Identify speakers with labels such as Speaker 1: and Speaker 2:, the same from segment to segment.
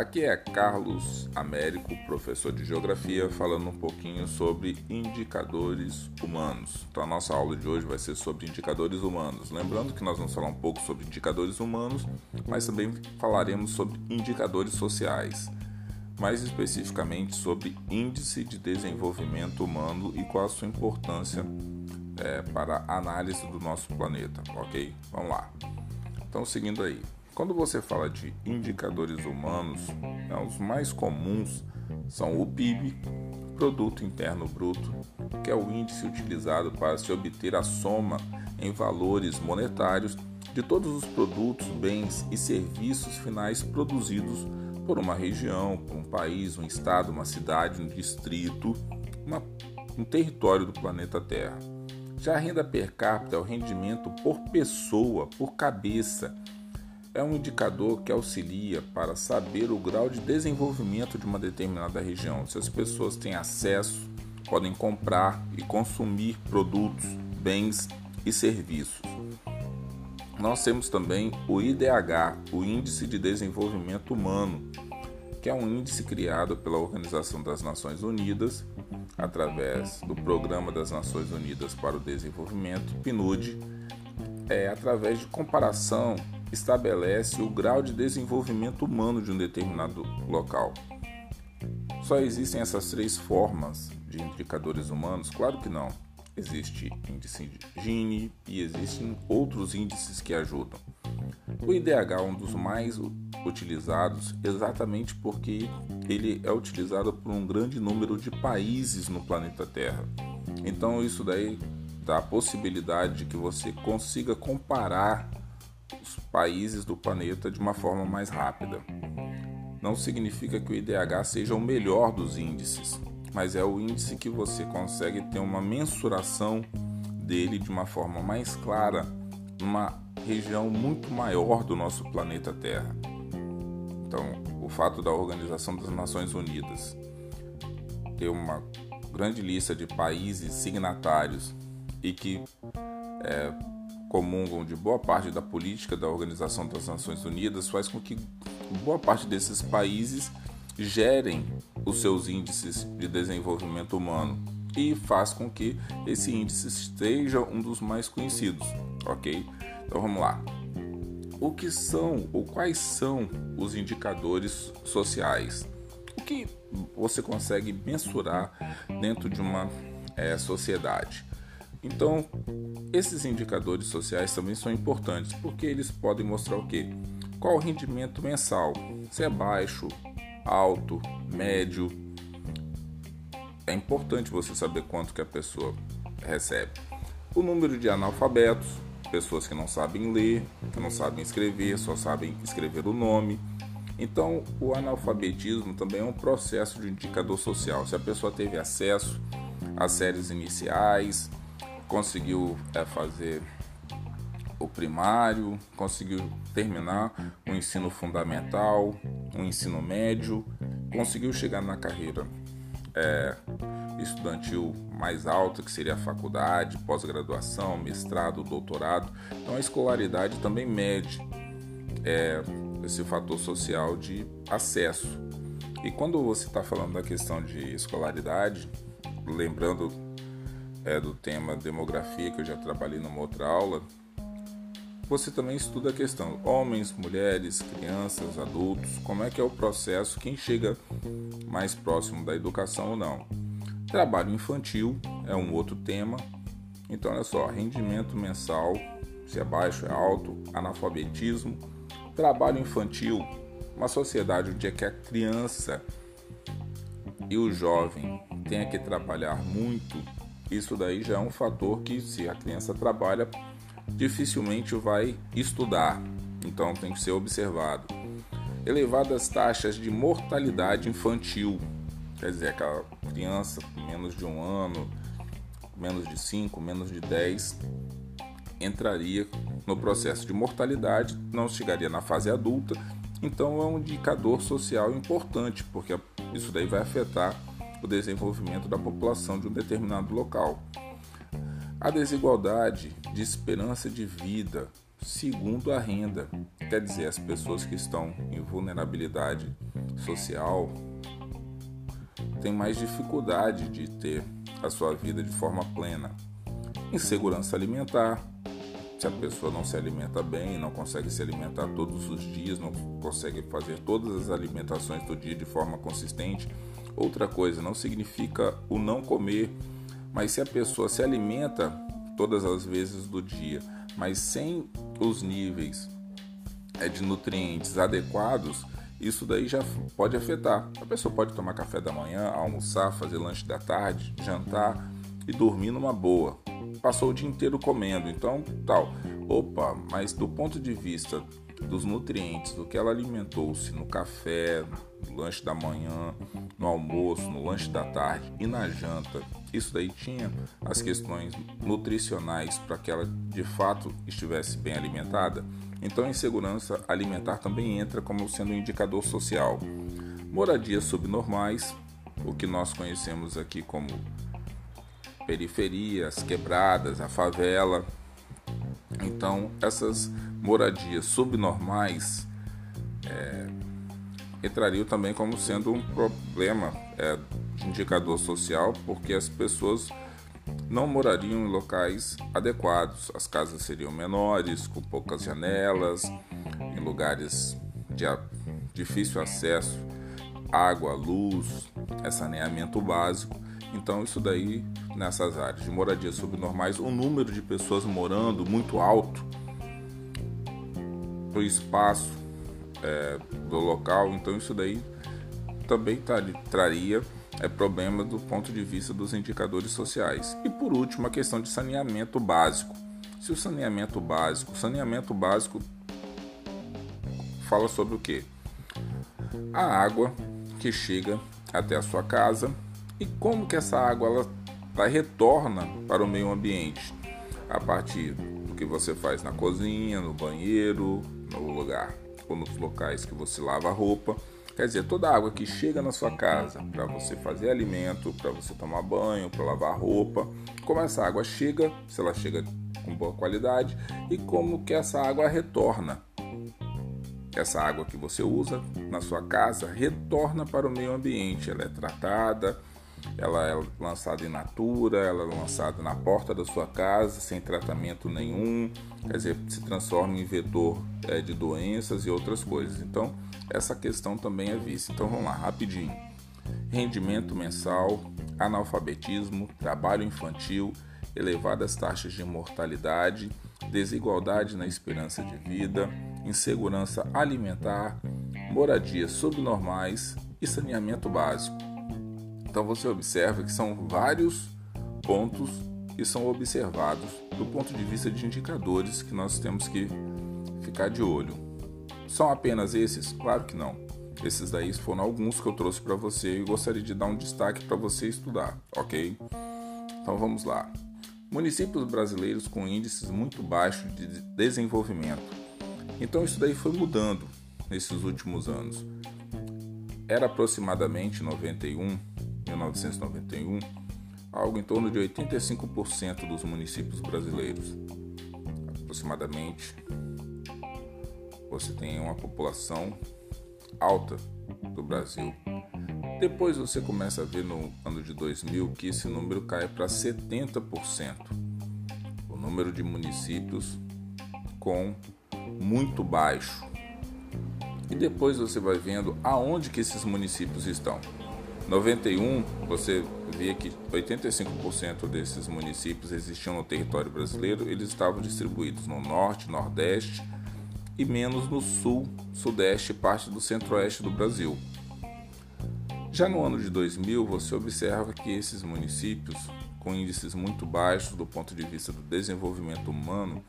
Speaker 1: Aqui é Carlos Américo, professor de Geografia, falando um pouquinho sobre indicadores humanos. Então, a nossa aula de hoje vai ser sobre indicadores humanos. Lembrando que nós vamos falar um pouco sobre indicadores humanos, mas também falaremos sobre indicadores sociais, mais especificamente sobre índice de desenvolvimento humano e qual a sua importância é, para a análise do nosso planeta, ok? Vamos lá. Então, seguindo aí. Quando você fala de indicadores humanos, né, os mais comuns são o PIB, Produto Interno Bruto, que é o índice utilizado para se obter a soma em valores monetários de todos os produtos, bens e serviços finais produzidos por uma região, por um país, um estado, uma cidade, um distrito, uma, um território do planeta Terra. Já a renda per capita é o rendimento por pessoa, por cabeça é um indicador que auxilia para saber o grau de desenvolvimento de uma determinada região. Se as pessoas têm acesso, podem comprar e consumir produtos, bens e serviços. Nós temos também o IDH, o Índice de Desenvolvimento Humano, que é um índice criado pela Organização das Nações Unidas através do Programa das Nações Unidas para o Desenvolvimento, PNUD, é, através de comparação estabelece o grau de desenvolvimento humano de um determinado local. Só existem essas três formas de indicadores humanos? Claro que não. Existe índice Gini e existem outros índices que ajudam. O IDH é um dos mais utilizados exatamente porque ele é utilizado por um grande número de países no planeta Terra. Então isso daí dá a possibilidade de que você consiga comparar os países do planeta de uma forma mais rápida. Não significa que o IDH seja o melhor dos índices, mas é o índice que você consegue ter uma mensuração dele de uma forma mais clara numa região muito maior do nosso planeta Terra. Então, o fato da Organização das Nações Unidas ter uma grande lista de países signatários e que é, comungam de boa parte da política da Organização das Nações Unidas faz com que boa parte desses países gerem os seus índices de desenvolvimento humano e faz com que esse índice esteja um dos mais conhecidos, ok? Então vamos lá. O que são ou quais são os indicadores sociais? O que você consegue mensurar dentro de uma é, sociedade? Então, esses indicadores sociais também são importantes porque eles podem mostrar o quê? Qual o rendimento mensal? Se é baixo, alto, médio. É importante você saber quanto que a pessoa recebe. O número de analfabetos, pessoas que não sabem ler, que não sabem escrever, só sabem escrever o nome. Então, o analfabetismo também é um processo de indicador social. Se a pessoa teve acesso às séries iniciais, conseguiu é, fazer o primário, conseguiu terminar o ensino fundamental, o ensino médio, conseguiu chegar na carreira é, estudantil mais alta, que seria a faculdade, pós-graduação, mestrado, doutorado. Então a escolaridade também mede é, esse fator social de acesso. E quando você está falando da questão de escolaridade, lembrando é, do tema demografia, que eu já trabalhei numa outra aula, você também estuda a questão homens, mulheres, crianças, adultos, como é que é o processo, quem chega mais próximo da educação ou não. Trabalho infantil é um outro tema. Então, olha só, rendimento mensal, se é baixo, é alto, analfabetismo, trabalho infantil, uma sociedade onde é que a criança e o jovem tenha que trabalhar muito isso daí já é um fator que, se a criança trabalha, dificilmente vai estudar. Então tem que ser observado. Elevadas taxas de mortalidade infantil, quer dizer, aquela criança com menos de um ano, menos de 5, menos de 10, entraria no processo de mortalidade, não chegaria na fase adulta, então é um indicador social importante, porque isso daí vai afetar o desenvolvimento da população de um determinado local. A desigualdade de esperança de vida segundo a renda, quer dizer, as pessoas que estão em vulnerabilidade social tem mais dificuldade de ter a sua vida de forma plena. Insegurança alimentar. Se a pessoa não se alimenta bem, não consegue se alimentar todos os dias, não consegue fazer todas as alimentações do dia de forma consistente. Outra coisa, não significa o não comer, mas se a pessoa se alimenta todas as vezes do dia, mas sem os níveis é, de nutrientes adequados, isso daí já pode afetar. A pessoa pode tomar café da manhã, almoçar, fazer lanche da tarde, jantar e dormir numa boa. Passou o dia inteiro comendo, então tal. Opa, mas do ponto de vista dos nutrientes, do que ela alimentou-se no café, no lanche da manhã, no almoço, no lanche da tarde e na janta, isso daí tinha as questões nutricionais para que ela de fato estivesse bem alimentada. Então, insegurança alimentar também entra como sendo um indicador social. Moradias subnormais, o que nós conhecemos aqui como periferias, quebradas, a favela. Então, essas moradias subnormais é, entrariam também como sendo um problema é, de indicador social, porque as pessoas não morariam em locais adequados. As casas seriam menores, com poucas janelas, em lugares de difícil acesso, água, luz, saneamento básico. Então, isso daí, nessas áreas de moradia subnormais, o número de pessoas morando muito alto o espaço é, do local, então isso daí também traria é problema do ponto de vista dos indicadores sociais. E por último, a questão de saneamento básico. Se o saneamento básico, saneamento básico fala sobre o que? A água que chega até a sua casa e como que essa água ela, ela retorna para o meio ambiente a partir que você faz na cozinha, no banheiro, no lugar ou nos locais que você lava a roupa. Quer dizer, toda a água que chega na sua casa para você fazer alimento, para você tomar banho, para lavar roupa, como essa água chega, se ela chega com boa qualidade e como que essa água retorna. Essa água que você usa na sua casa retorna para o meio ambiente, ela é tratada, ela é lançada in natura, ela é lançada na porta da sua casa sem tratamento nenhum, quer dizer, se transforma em vetor é, de doenças e outras coisas. Então, essa questão também é vista. Então vamos lá, rapidinho. Rendimento mensal, analfabetismo, trabalho infantil, elevadas taxas de mortalidade, desigualdade na esperança de vida, insegurança alimentar, moradias subnormais e saneamento básico. Então você observa que são vários pontos que são observados do ponto de vista de indicadores que nós temos que ficar de olho. São apenas esses? Claro que não. Esses daí foram alguns que eu trouxe para você e gostaria de dar um destaque para você estudar, ok? Então vamos lá. Municípios brasileiros com índices muito baixos de desenvolvimento. Então isso daí foi mudando nesses últimos anos. Era aproximadamente 91, 1991, algo em torno de 85% dos municípios brasileiros. Aproximadamente você tem uma população alta do Brasil. Depois você começa a ver no ano de 2000 que esse número cai para 70%. O número de municípios com muito baixo. E depois você vai vendo aonde que esses municípios estão. 91, você via que 85% desses municípios existiam no território brasileiro, eles estavam distribuídos no norte, nordeste e menos no sul, sudeste e parte do centro-oeste do Brasil. Já no ano de 2000, você observa que esses municípios, com índices muito baixos do ponto de vista do desenvolvimento humano,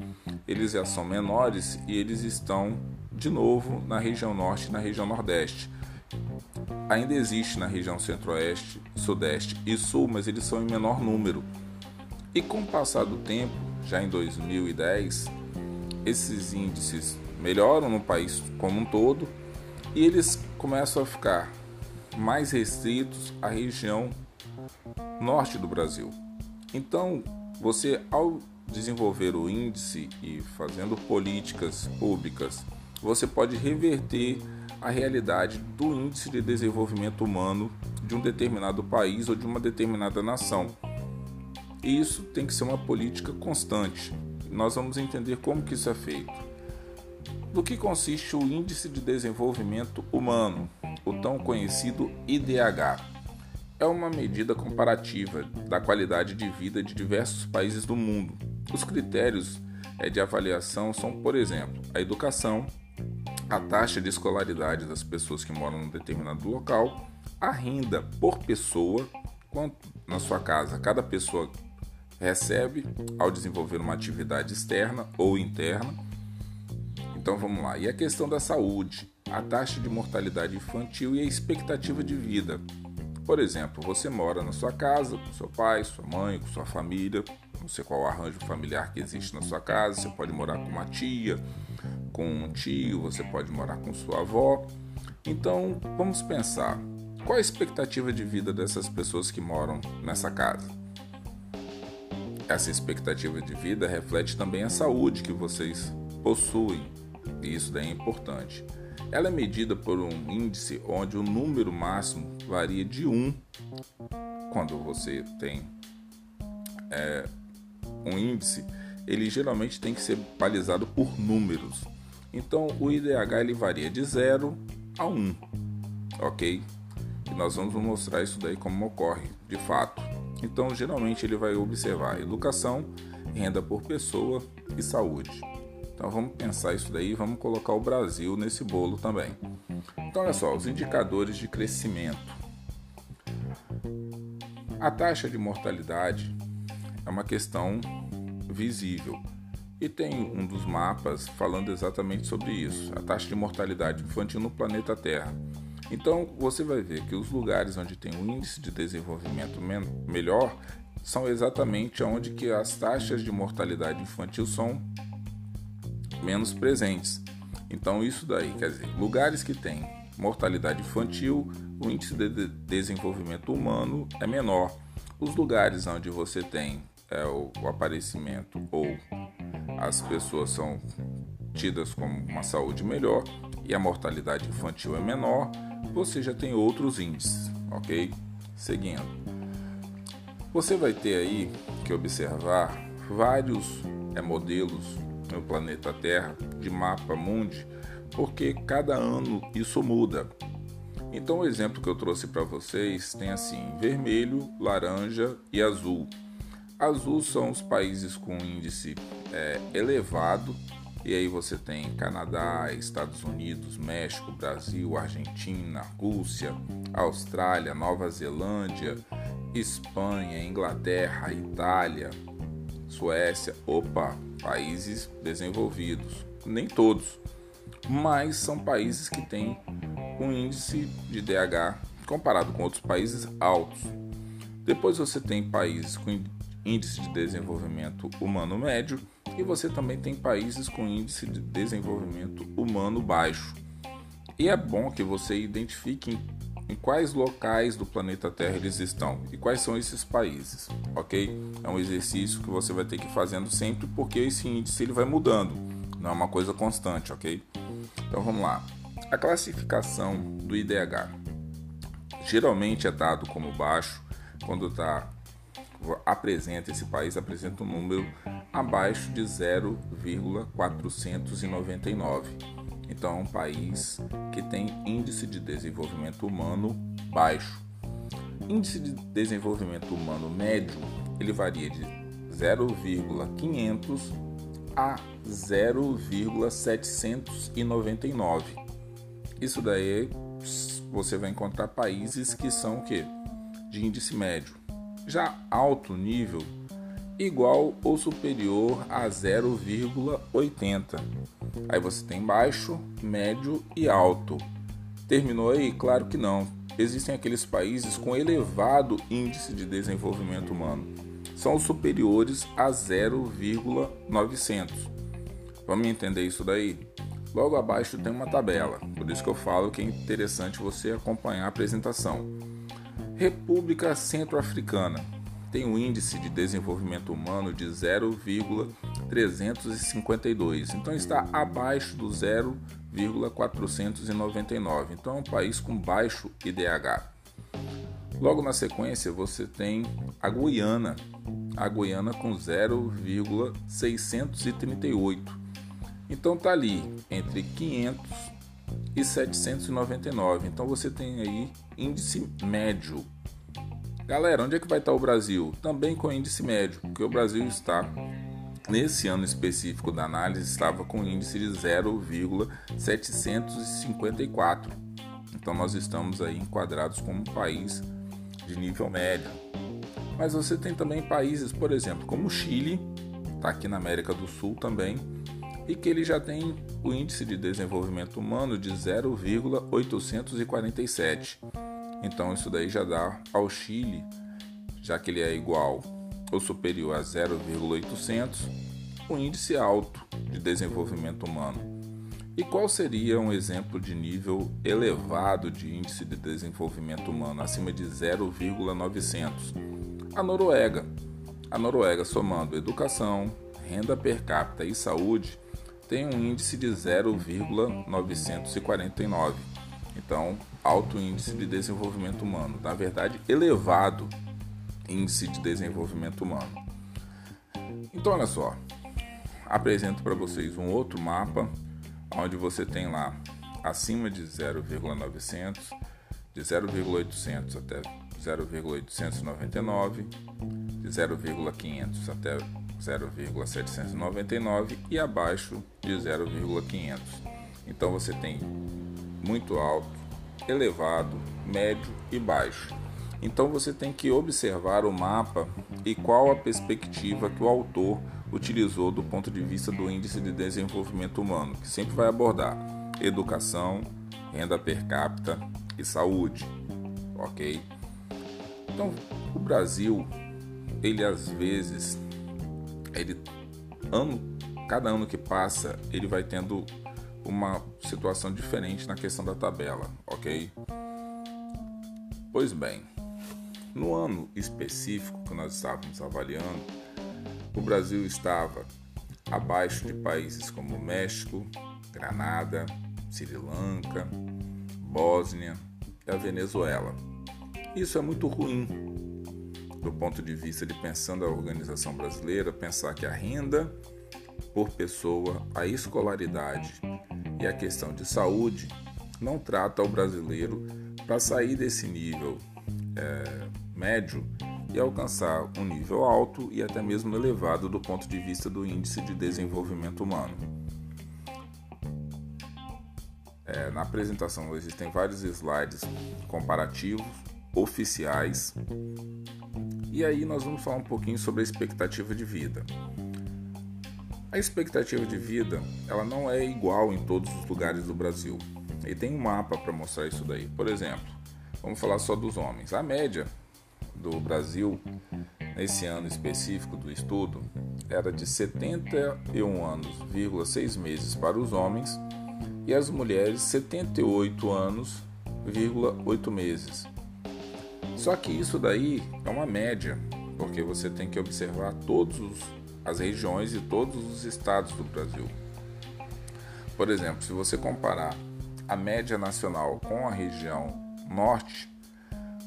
Speaker 1: eles já são menores e eles estão de novo na região norte e na região nordeste. Ainda existe na região centro-oeste, sudeste e sul, mas eles são em menor número. E com o passar do tempo, já em 2010, esses índices melhoram no país como um todo e eles começam a ficar mais restritos à região norte do Brasil. Então, você ao desenvolver o índice e fazendo políticas públicas, você pode reverter a realidade do índice de desenvolvimento humano de um determinado país ou de uma determinada nação. E isso tem que ser uma política constante. Nós vamos entender como que isso é feito. Do que consiste o Índice de Desenvolvimento Humano, o tão conhecido IDH? É uma medida comparativa da qualidade de vida de diversos países do mundo. Os critérios é, de avaliação são, por exemplo, a educação, a taxa de escolaridade das pessoas que moram num determinado local, a renda por pessoa, quanto na sua casa cada pessoa recebe ao desenvolver uma atividade externa ou interna. Então vamos lá. E a questão da saúde, a taxa de mortalidade infantil e a expectativa de vida. Por exemplo, você mora na sua casa com seu pai, sua mãe, com sua família, não sei qual arranjo familiar que existe na sua casa, você pode morar com uma tia, com um tio, você pode morar com sua avó. Então, vamos pensar, qual a expectativa de vida dessas pessoas que moram nessa casa? Essa expectativa de vida reflete também a saúde que vocês possuem, e isso daí é importante. Ela é medida por um índice onde o número máximo varia de 1 quando você tem é, um índice, ele geralmente tem que ser balizado por números. Então o IDH ele varia de 0 a 1, ok? E nós vamos mostrar isso daí como ocorre de fato. Então geralmente ele vai observar educação, renda por pessoa e saúde. Então vamos pensar isso daí vamos colocar o Brasil nesse bolo também. Então olha só, os indicadores de crescimento. A taxa de mortalidade é uma questão visível. E tem um dos mapas falando exatamente sobre isso, a taxa de mortalidade infantil no planeta Terra. Então você vai ver que os lugares onde tem um índice de desenvolvimento melhor são exatamente onde que as taxas de mortalidade infantil são menos presentes. Então isso daí, quer dizer, lugares que têm mortalidade infantil, o índice de desenvolvimento humano é menor. Os lugares onde você tem é, o, aparecimento ou as pessoas são tidas como uma saúde melhor e a mortalidade infantil é menor, você já tem outros índices, ok? Seguindo. Você vai ter aí que observar vários é, modelos no planeta Terra de mapa mundi, porque cada ano isso muda. Então o exemplo que eu trouxe para vocês tem assim: vermelho, laranja e azul. Azul são os países com índice é, elevado, e aí você tem Canadá, Estados Unidos, México, Brasil, Argentina, Rússia, Austrália, Nova Zelândia, Espanha, Inglaterra, Itália, Suécia, opa, países desenvolvidos. Nem todos, mas são países que têm um índice de DH comparado com outros países altos. Depois você tem países com índice de desenvolvimento humano médio e você também tem países com índice de desenvolvimento humano baixo. E é bom que você identifique em quais locais do planeta Terra eles estão e quais são esses países, ok? É um exercício que você vai ter que ir fazendo sempre porque esse índice ele vai mudando, não é uma coisa constante, ok? Então vamos lá. A classificação do IDH geralmente é dado como baixo quando está apresenta esse país apresenta um número abaixo de 0,499. Então é um país que tem índice de desenvolvimento humano baixo. Índice de desenvolvimento humano médio, ele varia de 0,500 a 0,799. Isso daí você vai encontrar países que são o quê? De índice médio. Já alto nível igual ou superior a 0,80. Aí você tem baixo, médio e alto. Terminou aí? Claro que não. Existem aqueles países com elevado índice de desenvolvimento humano. São superiores a 0,900. Vamos entender isso daí? Logo abaixo tem uma tabela, por isso que eu falo que é interessante você acompanhar a apresentação. República Centro-Africana tem um índice de desenvolvimento humano de 0,352, então está abaixo do 0,499. Então é um país com baixo IDH. Logo na sequência você tem a Guiana, a Guiana com 0,638. Então tá ali entre 500 e 799. Então você tem aí índice médio. Galera, onde é que vai estar o Brasil? Também com índice médio, porque o Brasil está nesse ano específico da análise estava com índice de 0,754. Então nós estamos aí enquadrados como um país de nível médio. Mas você tem também países, por exemplo, como o Chile, está aqui na América do Sul também, e que ele já tem o índice de desenvolvimento humano de 0,847. Então isso daí já dá ao Chile, já que ele é igual ou superior a 0,800, um índice alto de desenvolvimento humano. E qual seria um exemplo de nível elevado de índice de desenvolvimento humano, acima de 0,900? A Noruega. A Noruega, somando educação, renda per capita e saúde, tem um índice de 0,949. Então, alto índice de desenvolvimento humano, na verdade, elevado índice de desenvolvimento humano. Então, olha só, apresento para vocês um outro mapa onde você tem lá acima de 0,900, de 0,800 até 0,899, de 0,500 até 0,799 e abaixo de 0,500. Então você tem muito alto, elevado, médio e baixo. Então você tem que observar o mapa e qual a perspectiva que o autor utilizou do ponto de vista do índice de desenvolvimento humano, que sempre vai abordar educação, renda per capita e saúde, ok? Então, o Brasil, ele às vezes, ele ano, cada ano que passa, ele vai tendo uma situação diferente na questão da tabela, ok? Pois bem, no ano específico que nós estávamos avaliando, o Brasil estava abaixo de países como México, Granada, Sri Lanka, Bósnia e a Venezuela. Isso é muito ruim do ponto de vista de pensando a organização brasileira, pensar que a renda por pessoa, a escolaridade e a questão de saúde não trata o brasileiro para sair desse nível é, médio e alcançar um nível alto e até mesmo elevado do ponto de vista do índice de desenvolvimento humano. É, na apresentação existem vários slides comparativos, oficiais, e aí nós vamos falar um pouquinho sobre a expectativa de vida. A expectativa de vida ela não é igual em todos os lugares do Brasil. E tem um mapa para mostrar isso daí. Por exemplo, vamos falar só dos homens. A média do Brasil, nesse ano específico do estudo, era de 71 anos, 6 meses para os homens e as mulheres 78 anos, 8 meses. Só que isso daí é uma média, porque você tem que observar todas as regiões e todos os estados do Brasil. Por exemplo, se você comparar a média nacional com a região norte,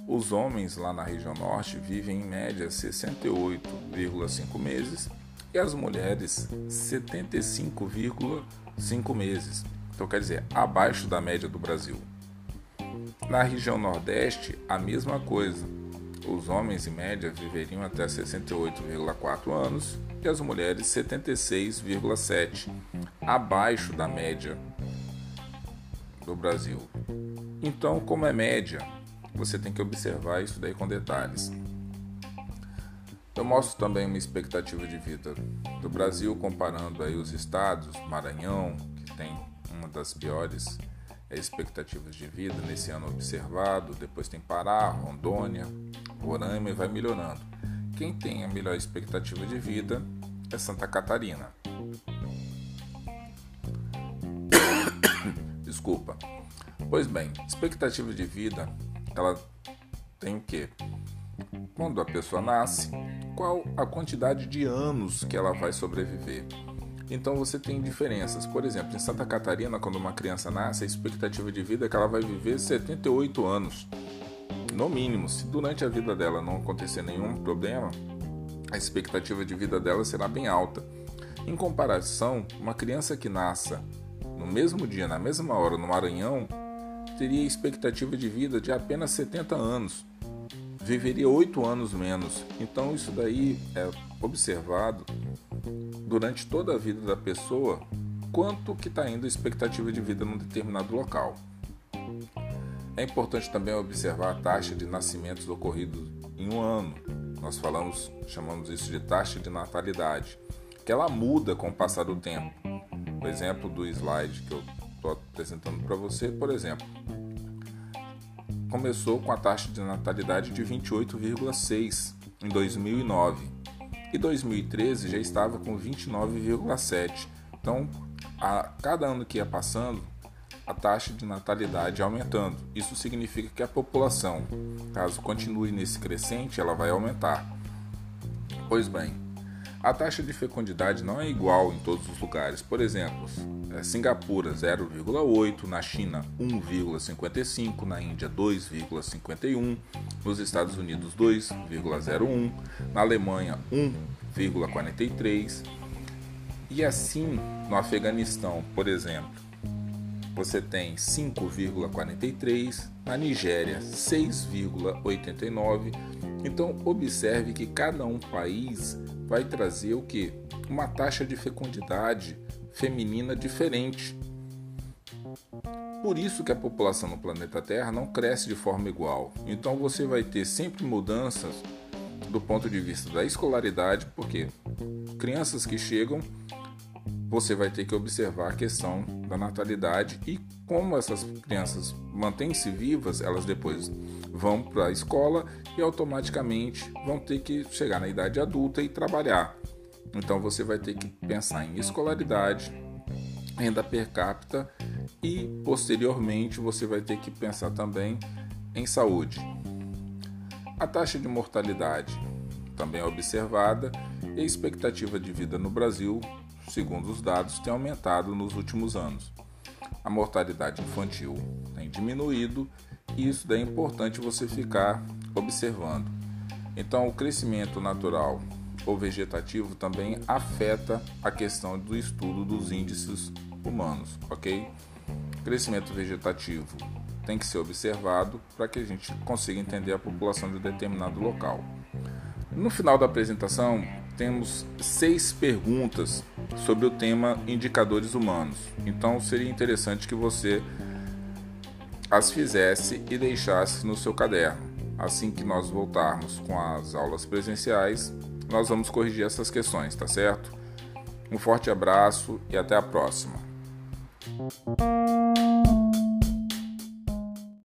Speaker 1: os homens lá na região norte vivem em média 68,5 meses e as mulheres 75,5 meses. Então quer dizer, abaixo da média do Brasil. Na região nordeste, a mesma coisa. Os homens em média viveriam até 68,4 anos e as mulheres 76,7, abaixo da média do Brasil. Então, como é média, você tem que observar isso daí com detalhes. Eu mostro também uma expectativa de vida do Brasil comparando aí os estados, Maranhão, que tem uma das piores expectativas de vida nesse ano observado, depois tem Pará, Rondônia, Roraima e vai melhorando. Quem tem a melhor expectativa de vida é Santa Catarina. Desculpa. Pois bem, expectativa de vida ela tem o quê? Quando a pessoa nasce, qual a quantidade de anos que ela vai sobreviver? Então você tem diferenças. Por exemplo, em Santa Catarina, quando uma criança nasce, a expectativa de vida é que ela vai viver 78 anos. No mínimo, se durante a vida dela não acontecer nenhum problema, a expectativa de vida dela será bem alta. Em comparação, uma criança que nasça no mesmo dia, na mesma hora, no Maranhão, teria expectativa de vida de apenas 70 anos. Viveria 8 anos menos. Então isso daí é observado durante toda a vida da pessoa quanto que está indo a expectativa de vida num determinado local. É importante também observar a taxa de nascimentos ocorridos em um ano. Nós falamos, chamamos isso de taxa de natalidade, que ela muda com o passar do tempo. O exemplo do slide que eu estou apresentando para você, por exemplo, começou com a taxa de natalidade de 28,6 em 2009 e 2013 já estava com 29,7. Então, a cada ano que ia passando, a taxa de natalidade aumentando. Isso significa que a população, caso continue nesse crescente, ela vai aumentar. Pois bem, a taxa de fecundidade não é igual em todos os lugares. Por exemplo, é Singapura 0,8, na China 1,55, na Índia 2,51, nos Estados Unidos 2,01, na Alemanha 1,43 e assim no Afeganistão, por exemplo, você tem 5,43, na Nigéria 6,89. Então observe que cada um país vai trazer o que? Uma taxa de fecundidade feminina diferente. Por isso que a população no planeta Terra não cresce de forma igual. Então você vai ter sempre mudanças do ponto de vista da escolaridade, porque crianças que chegam você vai ter que observar a questão da natalidade e como essas crianças mantêm-se vivas, elas depois vão para a escola e automaticamente vão ter que chegar na idade adulta e trabalhar. Então você vai ter que pensar em escolaridade, renda per capita e posteriormente você vai ter que pensar também em saúde. A taxa de mortalidade também é observada e a expectativa de vida no Brasil segundo os dados, tem aumentado nos últimos anos. A mortalidade infantil tem diminuído e isso é importante você ficar observando. Então, o crescimento natural ou vegetativo também afeta a questão do estudo dos índices humanos, ok? Crescimento vegetativo tem que ser observado para que a gente consiga entender a população de determinado local. No final da apresentação, temos seis perguntas sobre o tema indicadores humanos. Então seria interessante que você as fizesse e deixasse no seu caderno. Assim que nós voltarmos com as aulas presenciais, nós vamos corrigir essas questões, tá certo? Um forte abraço e até a próxima.